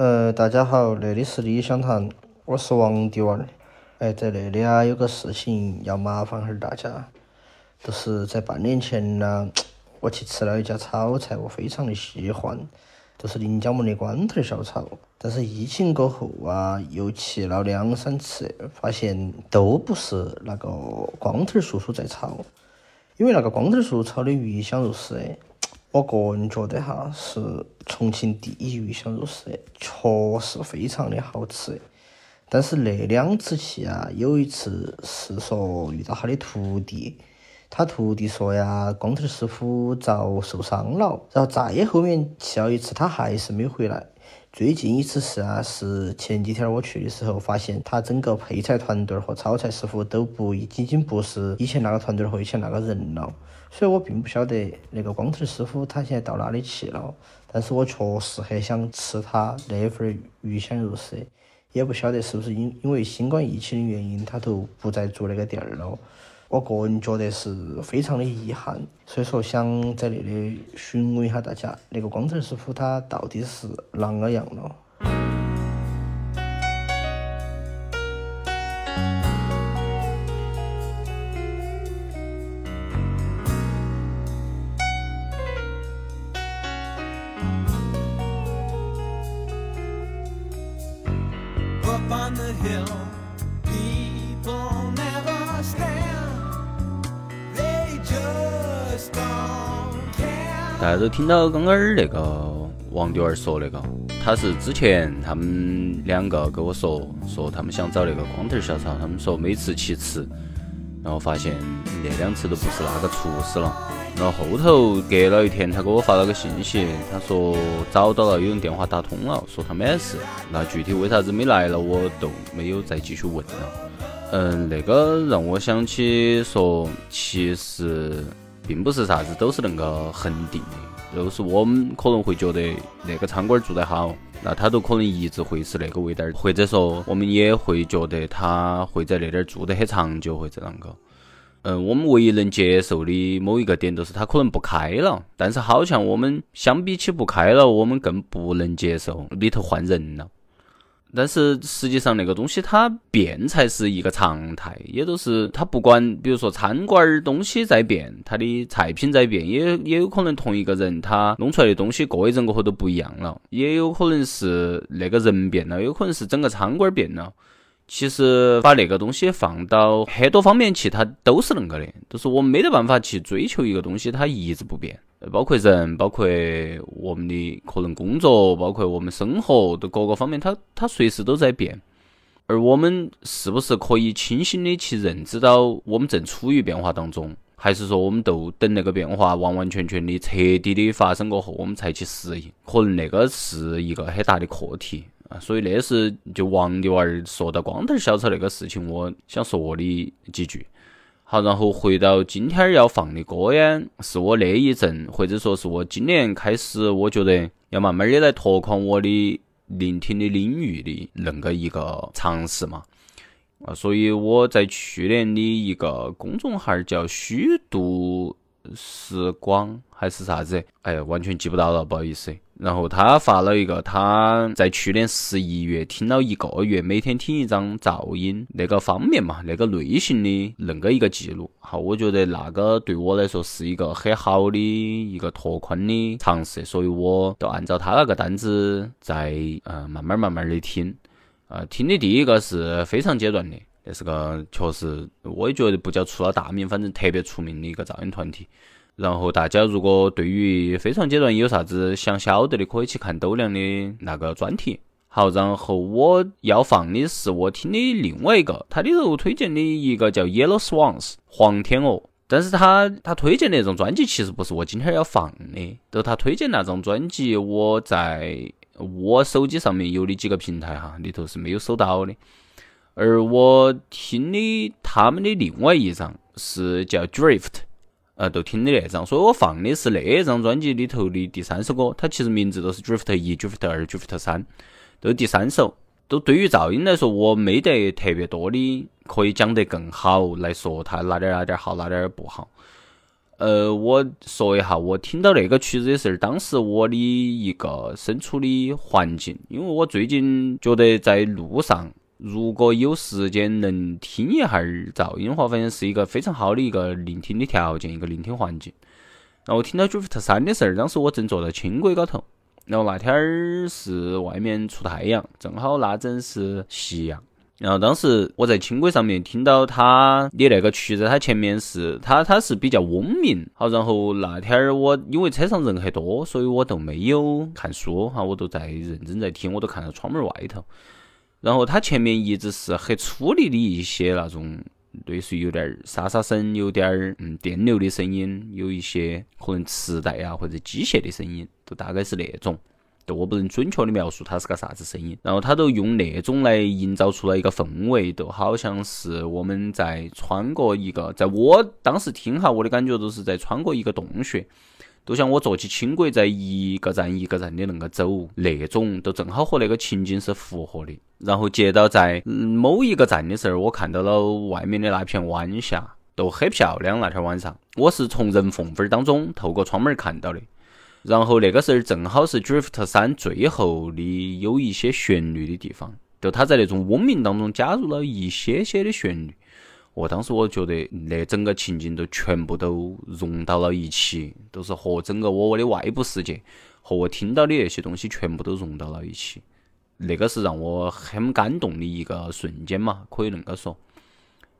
呃，大家好，这里是理想谈，我是王迪娃儿。哎，在这里啊，有个事情要麻烦下大家，就是在半年前呢，我去吃了一家炒菜，我非常的喜欢，就是临江门的光头小炒。但是疫情过后啊，又去了两三次，发现都不是那个光头叔叔在炒，因为那个光头叔叔炒的鱼香肉丝，我个人觉得哈是重庆第一鱼香肉丝，确实非常的好吃。但是那两次去啊，有一次是说遇到他的徒弟，他徒弟说呀，光头师傅遭受伤了，然后再后面去了一次，他还是没回来。最近一次是啊，是前几天我去的时候，发现他整个配菜团队儿和炒菜师傅都不已经不是以前那个团队儿和以前那个人了，所以我并不晓得那个光头师傅他现在到哪里去了。但是我确实很想吃他那份鱼香肉丝，也不晓得是不是因因为新冠疫情的原因，他都不再做那个店儿了。我个人觉得是非常的遗憾，所以说想在那里询问一下大家，那个光头师傅他到底是啷个样了？大家都听到刚刚那个王丢儿说那个，他是之前他们两个跟我说，说他们想找那个光头小曹，他们说每次去吃，然后发现那两次都不是那个厨师了。然后后头隔了一天，他给我发了个信息，他说找到了，有人电话打通了，说他没事。那具体为啥子没来了，我都没有再继续问了。嗯，那个让我想起说，其实。并不是啥子都是恁个恒定的，就是我们可能会觉得那个餐馆做得好，那他都可能一直会是那个味道，或者说我们也会觉得他会在那点儿做得很长久，或者啷个。嗯，我们唯一能接受的某一个点就是他可能不开了，但是好像我们相比起不开了，我们更不能接受里头换人了。但是实际上，那个东西它变才是一个常态，也都是它不管，比如说餐馆儿东西在变，它的菜品在变，也也有可能同一个人他弄出来的东西过一阵过后都不一样了，也有可能是那个人变了，有可能是整个餐馆儿变了。其实把那个东西放到很多方面去，它都是恁个的，都是我们没得办法去追求一个东西，它一直不变。包括人，包括我们的可能工作，包括我们生活的各个方面，它它随时都在变。而我们是不是可以清醒的去认知到我们正处于变化当中，还是说我们都等那个变化完完全全的彻底的发生过后，我们才去适应？可能那个是一个很大的课题啊。所以那是就王的娃儿说到光头小丑那个事情，我想说的几句。好，然后回到今天要放的歌呀，是我那一阵，或者说是我今年开始，我觉得要慢慢的来拓宽我的聆听的领域的恁个一个尝试嘛。啊，所以我在去年的一个公众号儿叫虚度时光还是啥子，哎呀，完全记不到了，不好意思。然后他发了一个，他在去年十一月听了一个月，每天听一张噪音那个方面嘛，那个类型的恁个一个记录。好，我觉得那个对我来说是一个很好的一个拓宽的尝试，所以我都按照他那个单子在呃慢慢慢慢的听。呃，听的第一个是非常阶段的，那是个确实我也觉得不叫出了大名，反正特别出名的一个噪音团体。然后大家如果对于非常阶段有啥子想晓得的，可以去看斗量的那个专题。好，然后我要放的是我听的另外一个，他里头推荐的一个叫 Yellow Swans 黄天鹅，但是他他推荐那种专辑其实不是我今天要放的，就他推荐那种专辑，我在我手机上面有的几个平台哈里头是没有搜到的，而我听的他们的另外一张是叫 Drift。呃，都听的那张，所以我放的是那张专辑里头的第三首歌。它其实名字都是 Drift 一、Drift 二、Drift 三，都第三首。都对于噪音来说，我没得特别多的可以讲得更好来说它哪点哪点好，哪点不好。呃，我说一下，我听到那个曲子的时候，当时我的一个身处的环境，因为我最近觉得在路上，如果有时间能听一下儿噪音的话，反正是一个非常好的一个聆听的条件，一个聆听环境。然后我听到 Drift 三的时候，当时我正坐在轻轨高头，然后那天儿是外面出太阳，正好那阵是夕阳。然后当时我在轻轨上面听到他的那个曲子，他前面是他他是比较嗡鸣。好，然后那天儿我因为车上人很多，所以我都没有看书哈，我都在认真在听，我都看到窗门外头。然后他前面一直是很粗粝的一些那种，类似于有点沙沙声，有点儿嗯电流的声音，有一些可能磁带啊或者机械的声音，都大概是那种。我不能准确的描述它是个啥子声音，然后他都用那种来营造出来一个氛围，都好像是我们在穿过一个，在我当时听哈，我的感觉都是在穿过一个洞穴，都像我坐起轻轨在一个站一个站的那个走，那种都正好和那个情景是符合的。然后接到在嗯某一个站的时候，我看到了外面的那片晚霞，都很漂亮。那天晚上，我是从人缝缝当中透过窗门看到的。然后那个时候正好是 Drift 三最后的有一些旋律的地方，就他在那种嗡鸣当中加入了一些些的旋律。我当时我觉得那整个情景都全部都融到了一起，都是和整个我我的外部世界和我听到的那些东西全部都融到了一起。那个是让我很感动的一个瞬间嘛，可以恁个说。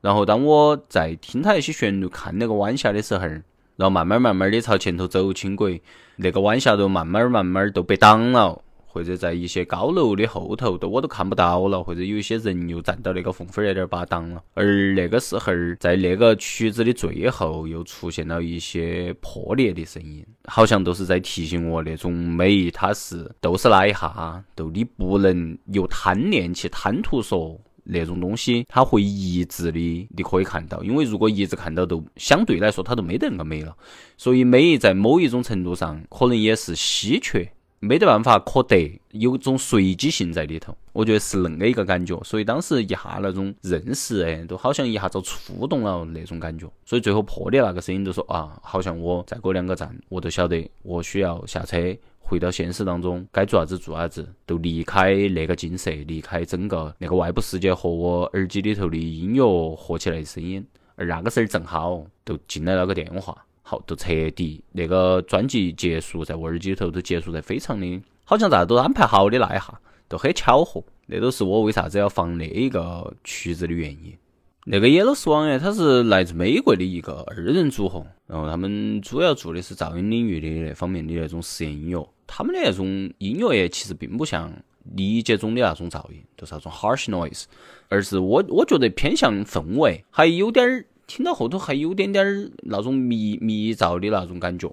然后当我在听他那些旋律、看那个晚霞的时候，然后慢慢慢慢的朝前头走轻轨，那个晚霞都慢慢慢慢都被挡了，或者在一些高楼的后头都我都看不到了，或者有一些人又站到那个缝缝那点儿把挡了。而那个时候，在那个曲子的最后又出现了一些破裂的声音，好像都是在提醒我那种美，它是都是那一下，都你不能有贪念去贪图说。那种东西，它会一直的，你可以看到，因为如果一直看到，都相对来说它都没得那个美了。所以美在某一种程度上，可能也是稀缺，没得办法可得，有种随机性在里头。我觉得是恁个一个感觉。所以当时一下那种认识，哎，都好像一下子触动了那种感觉。所以最后破的那个声音就说啊，好像我再过两个站，我都晓得我需要下车。回到现实当中，该做啥子做啥子，都离开那个景色，离开整个那个外部世界和我耳机里头的音乐合起来的声音。而那个时候正好都进来了个电话，好，都彻底那个专辑结束，在我耳机里头都结束得非常的，好像大家都安排好的那一下，都很巧合。那都是我为啥子要放那一个曲子的原因。那个 Yellow Swan 哎，它是来自美国的一个二人组合，然后他们主要做的是噪音领域的那方面的那种实验音乐。他们的那种音乐也其实并不像理解中的那种噪音，就是那种 harsh noise，而是我我觉得偏向氛围，还有点儿听到后头还有点点儿那种迷迷噪的那种感觉。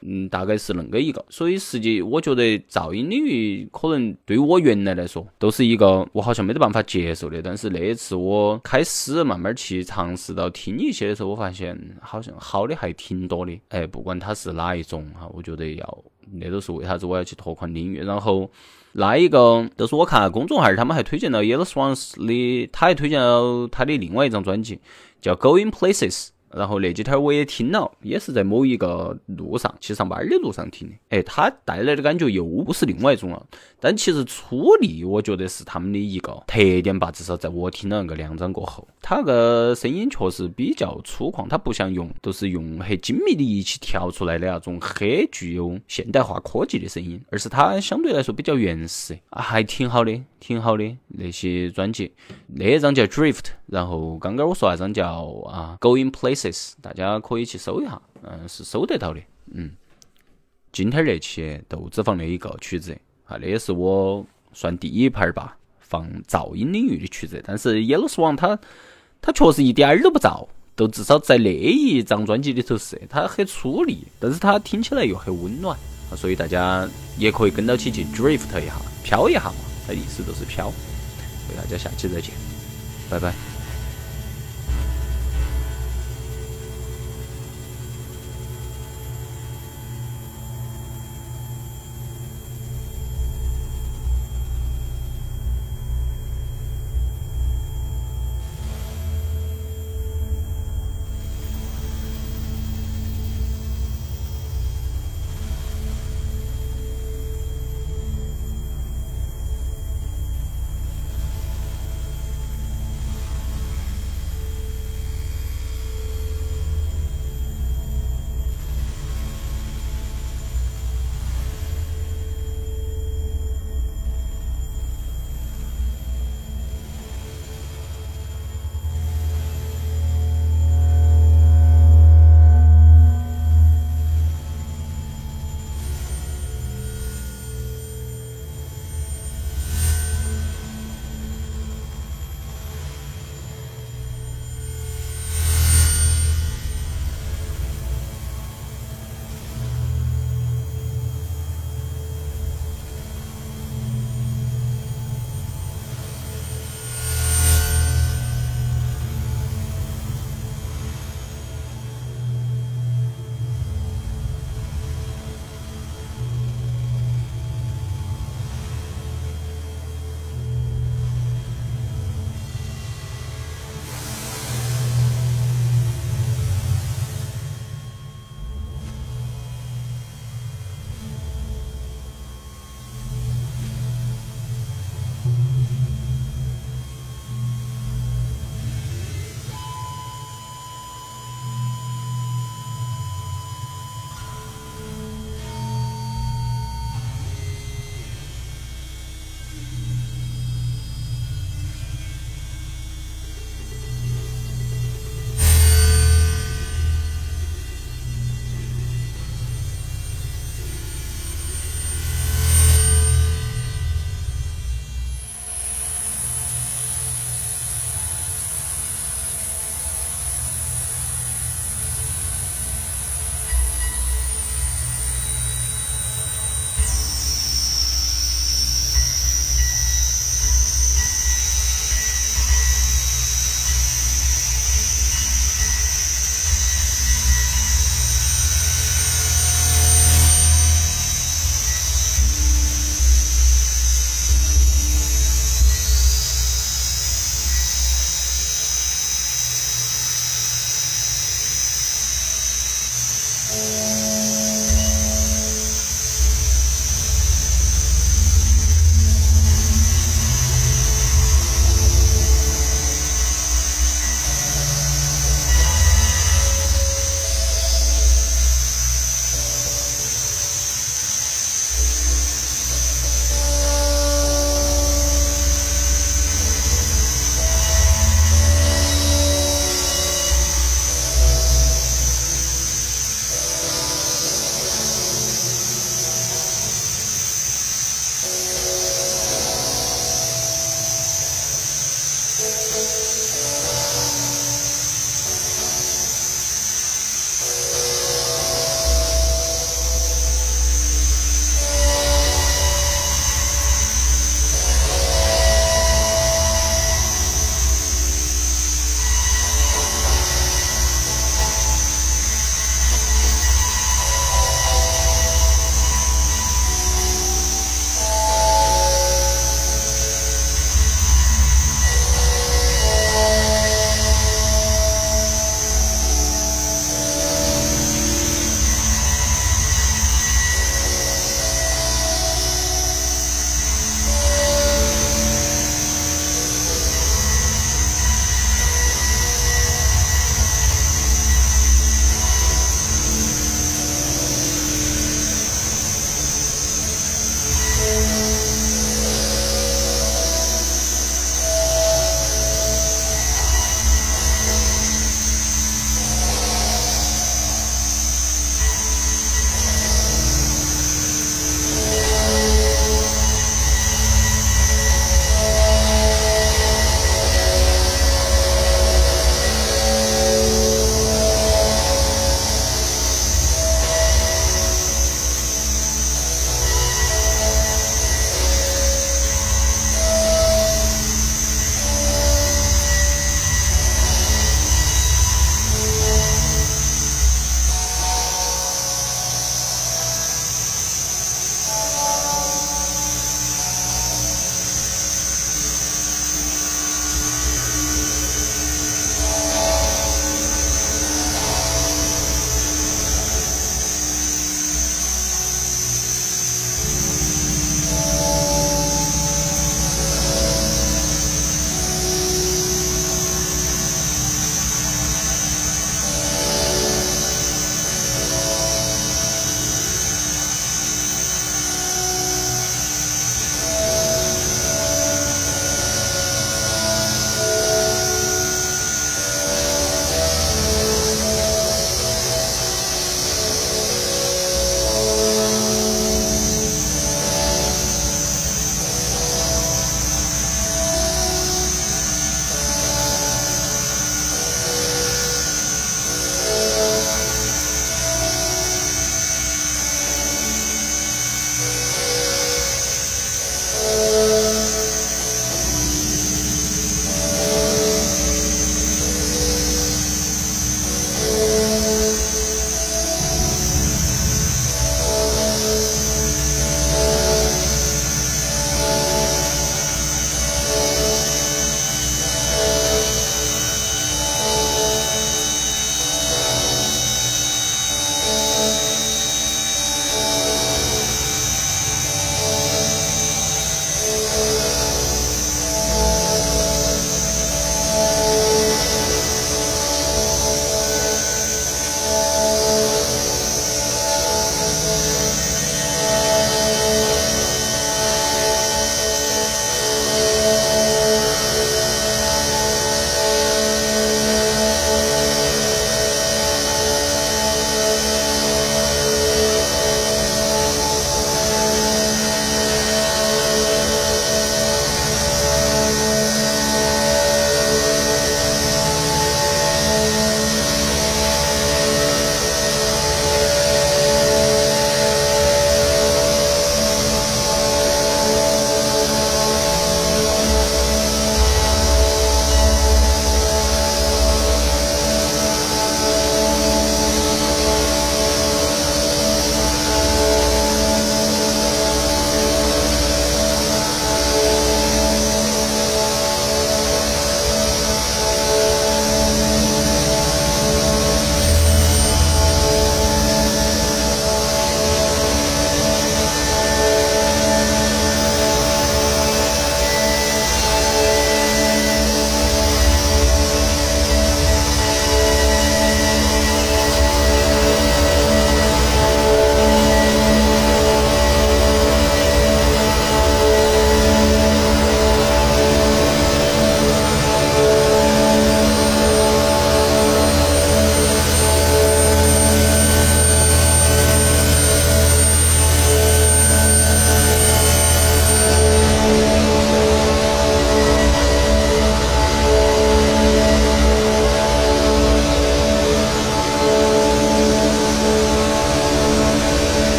嗯，大概是恁个一个，所以实际我觉得噪音领域可能对我原来来说都是一个我好像没得办法接受的，但是那一次我开始慢慢去尝试到听一些的时候，我发现好像好的还挺多的。哎，不管它是哪一种哈，我觉得要那都是为啥子我要去拓宽领域。然后那一个都是我看公众号他们还推荐了 Yellow Swans 的，他还推荐了他的另外一张专辑叫 Going Places。然后那几天我也听了，也是在某一个路上去上班的路上听的。哎，他带来的感觉又不是另外一种了。但其实粗粝，我觉得是他们的一个特点吧。至少在我听了那个两张过后，他那个声音确实比较粗犷，他不像用都是用很精密的仪器调出来的那种很具有现代化科技的声音，而是它相对来说比较原始，还挺好的，挺好的那些专辑。那一张叫 Drift，然后刚刚我说那张叫啊 Going Play s 大家可以去搜一下，嗯，是搜得到的，嗯。今天那期豆子放的一个曲子。啊，那也是我算第一盘儿吧，放噪音领域的曲子。但是 Yellow Swan 它它确实一点儿都不噪，都至少在那一张专辑里头是，它很粗粝，但是它听起来又很温暖。啊，所以大家也可以跟到起去 drift 一下，飘一下嘛，它意思都是飘。大家下期再见，拜拜。